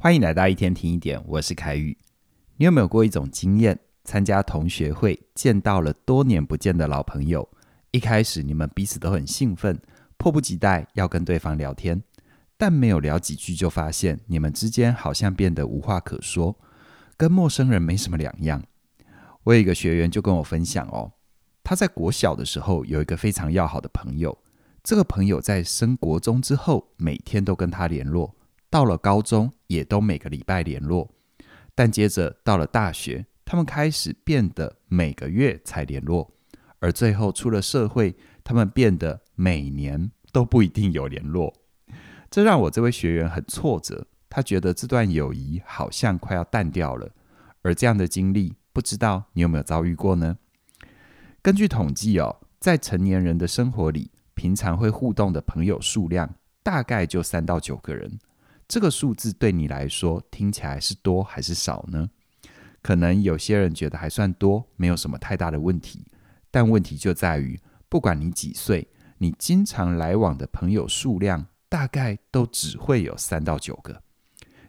欢迎来到一天听一点，我是凯宇。你有没有过一种经验，参加同学会，见到了多年不见的老朋友？一开始你们彼此都很兴奋，迫不及待要跟对方聊天，但没有聊几句，就发现你们之间好像变得无话可说，跟陌生人没什么两样。我有一个学员就跟我分享哦，他在国小的时候有一个非常要好的朋友，这个朋友在升国中之后，每天都跟他联络。到了高中，也都每个礼拜联络，但接着到了大学，他们开始变得每个月才联络，而最后出了社会，他们变得每年都不一定有联络。这让我这位学员很挫折，他觉得这段友谊好像快要淡掉了。而这样的经历，不知道你有没有遭遇过呢？根据统计哦，在成年人的生活里，平常会互动的朋友数量大概就三到九个人。这个数字对你来说听起来是多还是少呢？可能有些人觉得还算多，没有什么太大的问题。但问题就在于，不管你几岁，你经常来往的朋友数量大概都只会有三到九个。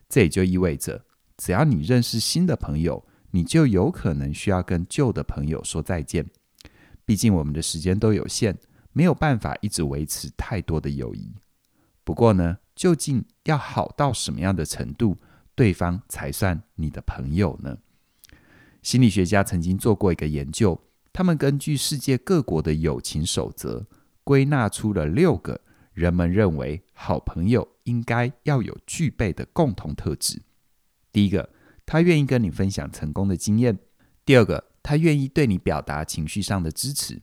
这也就意味着，只要你认识新的朋友，你就有可能需要跟旧的朋友说再见。毕竟我们的时间都有限，没有办法一直维持太多的友谊。不过呢，究竟要好到什么样的程度，对方才算你的朋友呢？心理学家曾经做过一个研究，他们根据世界各国的友情守则，归纳出了六个人们认为好朋友应该要有具备的共同特质。第一个，他愿意跟你分享成功的经验；第二个，他愿意对你表达情绪上的支持；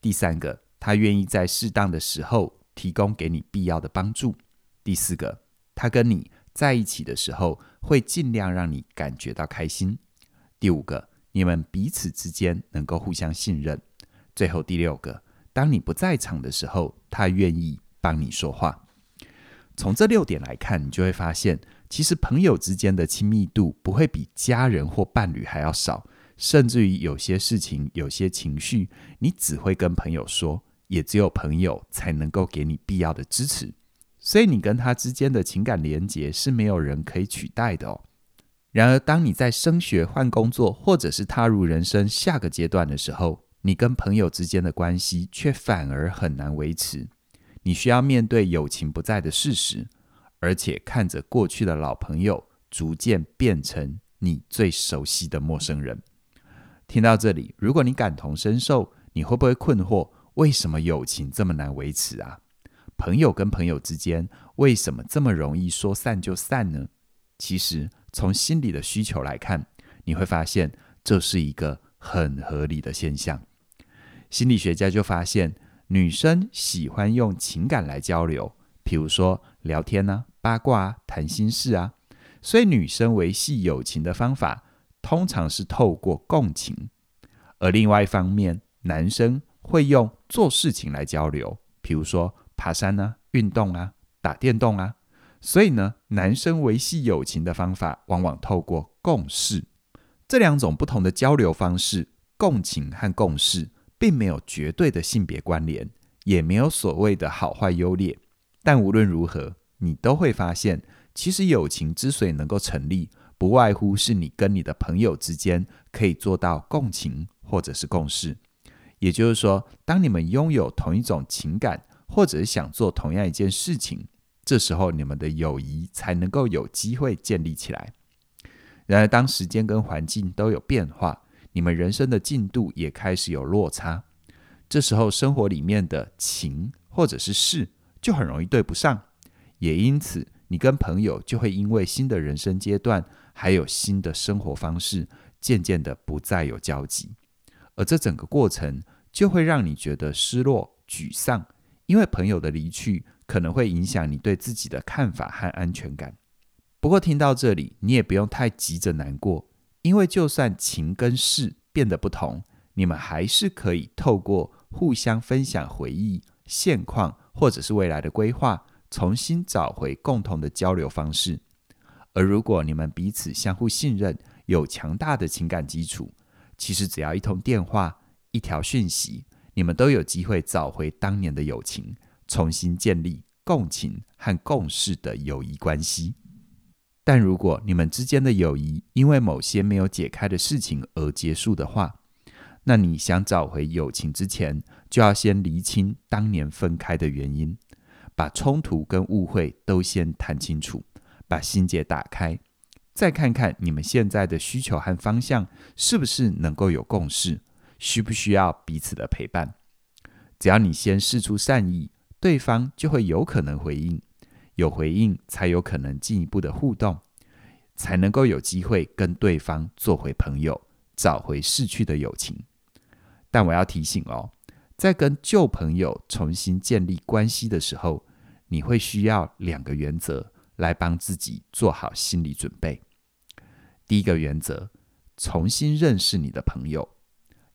第三个，他愿意在适当的时候提供给你必要的帮助。第四个，他跟你在一起的时候，会尽量让你感觉到开心。第五个，你们彼此之间能够互相信任。最后第六个，当你不在场的时候，他愿意帮你说话。从这六点来看，你就会发现，其实朋友之间的亲密度不会比家人或伴侣还要少，甚至于有些事情、有些情绪，你只会跟朋友说，也只有朋友才能够给你必要的支持。所以你跟他之间的情感连结是没有人可以取代的哦。然而，当你在升学、换工作，或者是踏入人生下个阶段的时候，你跟朋友之间的关系却反而很难维持。你需要面对友情不在的事实，而且看着过去的老朋友逐渐变成你最熟悉的陌生人。听到这里，如果你感同身受，你会不会困惑？为什么友情这么难维持啊？朋友跟朋友之间为什么这么容易说散就散呢？其实从心理的需求来看，你会发现这是一个很合理的现象。心理学家就发现，女生喜欢用情感来交流，比如说聊天啊、八卦啊、谈心事啊。所以女生维系友情的方法，通常是透过共情。而另外一方面，男生会用做事情来交流，比如说。爬山啊，运动啊，打电动啊，所以呢，男生维系友情的方法往往透过共事。这两种不同的交流方式，共情和共事，并没有绝对的性别关联，也没有所谓的好坏优劣。但无论如何，你都会发现，其实友情之所以能够成立，不外乎是你跟你的朋友之间可以做到共情或者是共事。也就是说，当你们拥有同一种情感。或者是想做同样一件事情，这时候你们的友谊才能够有机会建立起来。然而，当时间跟环境都有变化，你们人生的进度也开始有落差，这时候生活里面的情或者是事就很容易对不上，也因此你跟朋友就会因为新的人生阶段还有新的生活方式，渐渐的不再有交集，而这整个过程就会让你觉得失落、沮丧。因为朋友的离去可能会影响你对自己的看法和安全感。不过听到这里，你也不用太急着难过，因为就算情跟事变得不同，你们还是可以透过互相分享回忆、现况或者是未来的规划，重新找回共同的交流方式。而如果你们彼此相互信任，有强大的情感基础，其实只要一通电话、一条讯息。你们都有机会找回当年的友情，重新建立共情和共事的友谊关系。但如果你们之间的友谊因为某些没有解开的事情而结束的话，那你想找回友情之前，就要先厘清当年分开的原因，把冲突跟误会都先谈清楚，把心结打开，再看看你们现在的需求和方向是不是能够有共识，需不需要彼此的陪伴。只要你先试出善意，对方就会有可能回应。有回应，才有可能进一步的互动，才能够有机会跟对方做回朋友，找回逝去的友情。但我要提醒哦，在跟旧朋友重新建立关系的时候，你会需要两个原则来帮自己做好心理准备。第一个原则，重新认识你的朋友，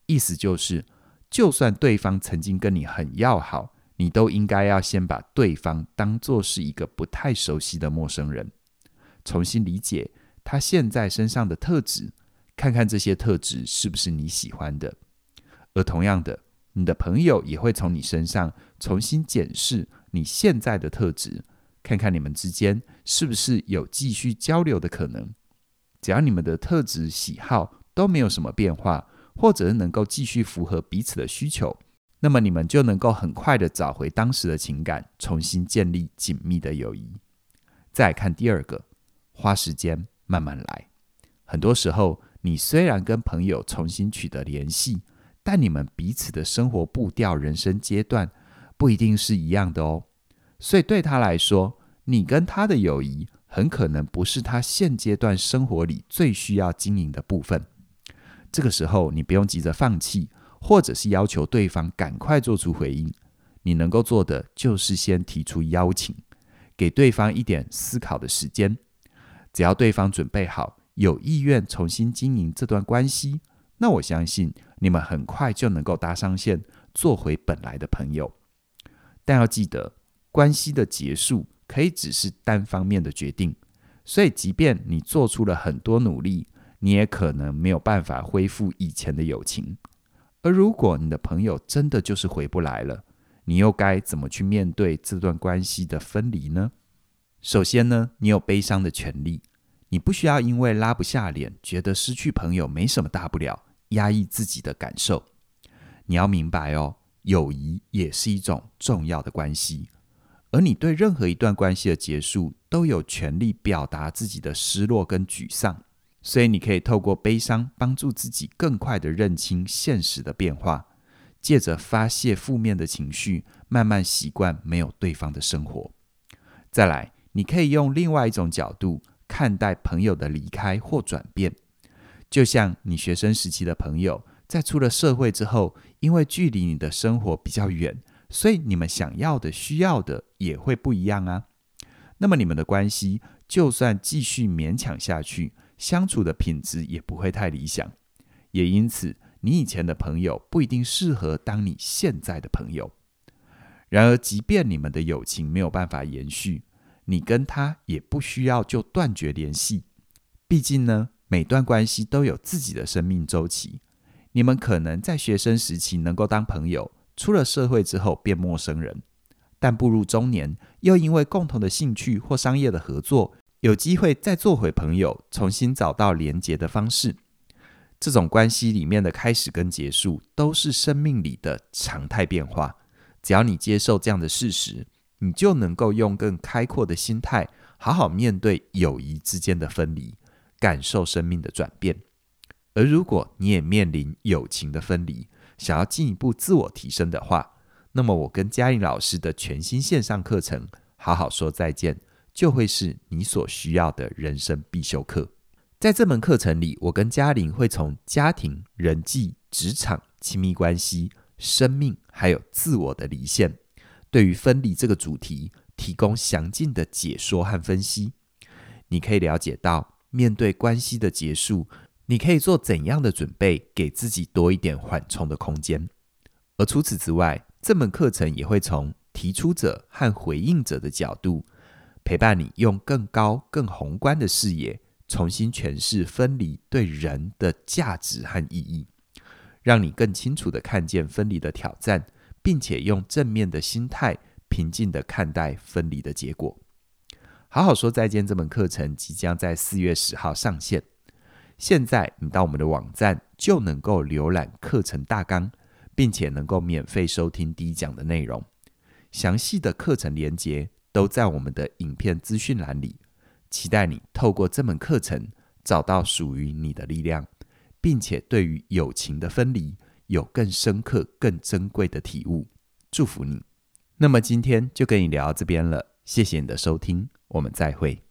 意思就是，就算对方曾经跟你很要好。你都应该要先把对方当作是一个不太熟悉的陌生人，重新理解他现在身上的特质，看看这些特质是不是你喜欢的。而同样的，你的朋友也会从你身上重新检视你现在的特质，看看你们之间是不是有继续交流的可能。只要你们的特质喜好都没有什么变化，或者是能够继续符合彼此的需求。那么你们就能够很快的找回当时的情感，重新建立紧密的友谊。再看第二个，花时间慢慢来。很多时候，你虽然跟朋友重新取得联系，但你们彼此的生活步调、人生阶段不一定是一样的哦。所以对他来说，你跟他的友谊很可能不是他现阶段生活里最需要经营的部分。这个时候，你不用急着放弃。或者是要求对方赶快做出回应，你能够做的就是先提出邀请，给对方一点思考的时间。只要对方准备好，有意愿重新经营这段关系，那我相信你们很快就能够搭上线，做回本来的朋友。但要记得，关系的结束可以只是单方面的决定，所以即便你做出了很多努力，你也可能没有办法恢复以前的友情。而如果你的朋友真的就是回不来了，你又该怎么去面对这段关系的分离呢？首先呢，你有悲伤的权利，你不需要因为拉不下脸，觉得失去朋友没什么大不了，压抑自己的感受。你要明白哦，友谊也是一种重要的关系，而你对任何一段关系的结束，都有权利表达自己的失落跟沮丧。所以，你可以透过悲伤帮助自己更快地认清现实的变化，借着发泄负面的情绪，慢慢习惯没有对方的生活。再来，你可以用另外一种角度看待朋友的离开或转变，就像你学生时期的朋友，在出了社会之后，因为距离你的生活比较远，所以你们想要的、需要的也会不一样啊。那么，你们的关系就算继续勉强下去，相处的品质也不会太理想，也因此，你以前的朋友不一定适合当你现在的朋友。然而，即便你们的友情没有办法延续，你跟他也不需要就断绝联系。毕竟呢，每段关系都有自己的生命周期。你们可能在学生时期能够当朋友，出了社会之后变陌生人，但步入中年，又因为共同的兴趣或商业的合作，有机会再做回朋友，重新找到连结的方式。这种关系里面的开始跟结束，都是生命里的常态变化。只要你接受这样的事实，你就能够用更开阔的心态，好好面对友谊之间的分离，感受生命的转变。而如果你也面临友情的分离，想要进一步自我提升的话，那么我跟嘉玲老师的全新线上课程《好好说再见》。就会是你所需要的人生必修课。在这门课程里，我跟嘉玲会从家庭、人际、职场、亲密关系、生命，还有自我的离线，对于分离这个主题提供详尽的解说和分析。你可以了解到，面对关系的结束，你可以做怎样的准备，给自己多一点缓冲的空间。而除此之外，这门课程也会从提出者和回应者的角度。陪伴你用更高、更宏观的视野，重新诠释分离对人的价值和意义，让你更清楚地看见分离的挑战，并且用正面的心态，平静地看待分离的结果。好好说再见这门课程即将在四月十号上线。现在你到我们的网站就能够浏览课程大纲，并且能够免费收听第一讲的内容。详细的课程连接都在我们的影片资讯栏里。期待你透过这门课程找到属于你的力量，并且对于友情的分离有更深刻、更珍贵的体悟。祝福你。那么今天就跟你聊到这边了，谢谢你的收听，我们再会。